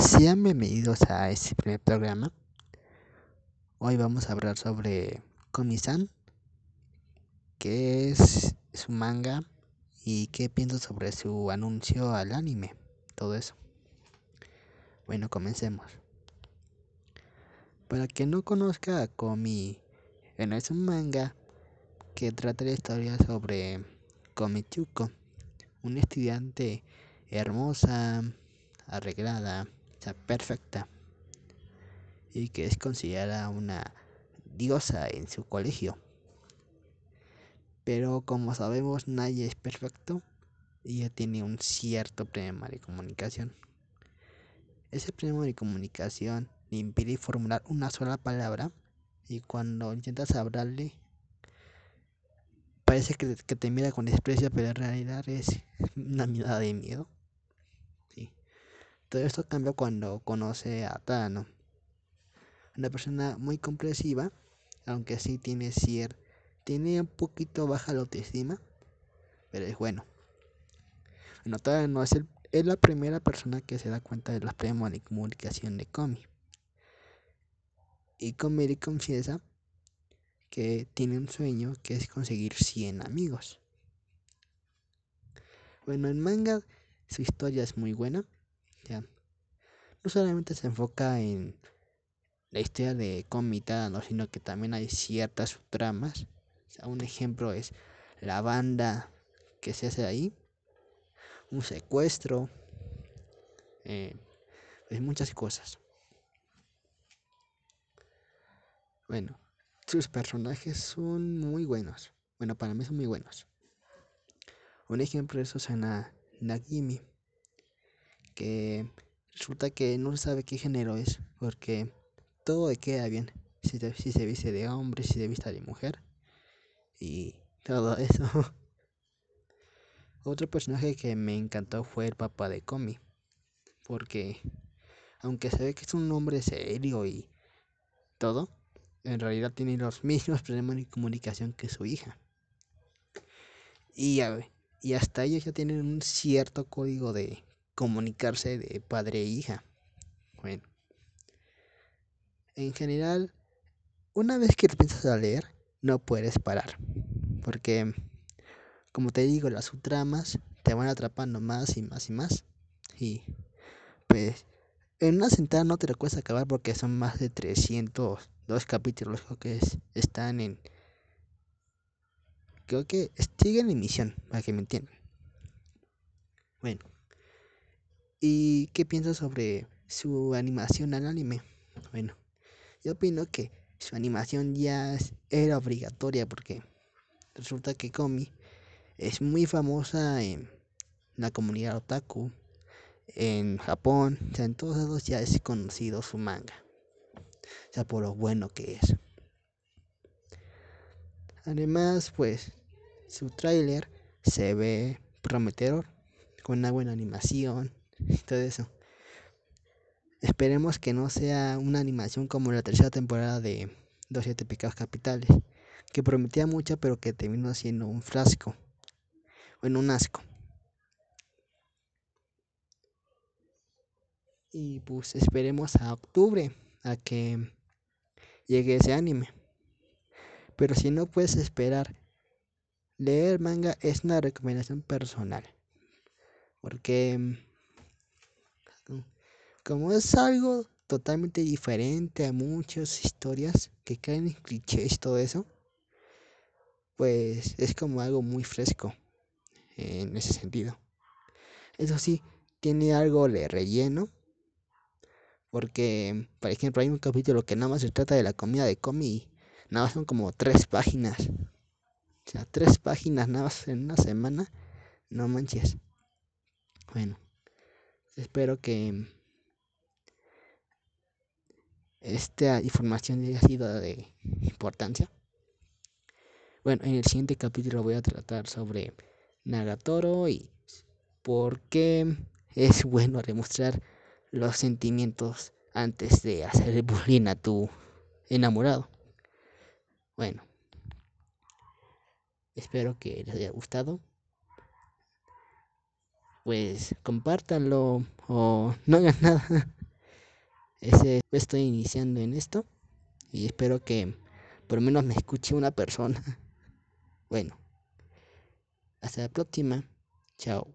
Sean bienvenidos a este primer programa. Hoy vamos a hablar sobre Komi-san, qué es su manga y qué pienso sobre su anuncio al anime, todo eso. Bueno, comencemos. Para quien no conozca a Komi, bueno, es un manga que trata la historia sobre Komichuko, una estudiante hermosa, arreglada, o sea, perfecta y que es considerada una diosa en su colegio. Pero como sabemos nadie es perfecto y ella tiene un cierto problema de comunicación. Ese problema de comunicación le impide formular una sola palabra y cuando intentas hablarle parece que, te mira con desprecio, pero en realidad es una mirada de miedo. Todo esto cambia cuando conoce a Tano. Una persona muy comprensiva, aunque sí tiene cierto, tiene un poquito baja la autoestima, pero es bueno. Bueno, Tano es, es la primera persona que se da cuenta de de comunicación de Komi. Y Komi le confiesa que tiene un sueño que es conseguir 100 amigos. Bueno, en manga su historia es muy buena no solamente se enfoca en la historia de Comitano, sino que también hay ciertas un ejemplo es la banda que se hace ahí, un secuestro, eh, pues muchas cosas. Bueno, sus personajes son muy buenos. Bueno, para mí son muy buenos. Un ejemplo es Nagimi que resulta que no sabe qué género es, porque todo le queda bien. Si, se viste de hombre, si se viste de mujer, y todo eso. Otro personaje que me encantó fue el papá de Comi, porque aunque se ve que es un hombre serio y todo, en realidad tiene los mismos problemas de comunicación que su hija. Y, y hasta ellos ya tienen un cierto código de comunicarse de padre e hija. Bueno, en general, una vez que empiezas a leer, no puedes parar. Porque, como te digo, las subtramas te van atrapando más y más y más. Y, pues, en una sentada no te lo puedes acabar porque son más de 302 capítulos que están en... Creo que siguen en emisión, para que me entiendan. Bueno. ¿Y qué piensas sobre su animación al anime? Bueno, yo opino que su animación ya era obligatoria porque resulta que Komi es muy famosa en la comunidad otaku, en Japón, o sea, en todos lados ya es conocido su manga, o sea, por lo bueno que es. Además, pues, su tráiler se ve prometedor, con una buena animación, y todo eso. Esperemos que no sea una animación como la tercera temporada de Los Siete Pecados Capitales, que prometía mucho pero que terminó siendo un frasco, bueno, un asco. Y pues esperemos a octubre a que llegue ese anime. Pero si no puedes esperar, leer manga es una recomendación personal. Porque como es algo totalmente diferente a muchas historias que caen en clichés todo eso, pues es como algo muy fresco en ese sentido. Eso sí, tiene algo de relleno. Porque, por ejemplo, hay un capítulo que nada más se trata de la comida de Comi y nada más son como tres páginas. O sea, tres páginas nada más en una semana. No manches. Bueno, espero que esta información haya sido de importancia. Bueno, en el siguiente capítulo voy a tratar sobre Nagatoro y por qué es bueno demostrar los sentimientos antes de hacer bullying a tu enamorado. Bueno, espero que les haya gustado. Pues compártanlo o no hagan nada. Ese, estoy iniciando en esto y espero que por lo menos me escuche una persona. Bueno, hasta la próxima. Chao.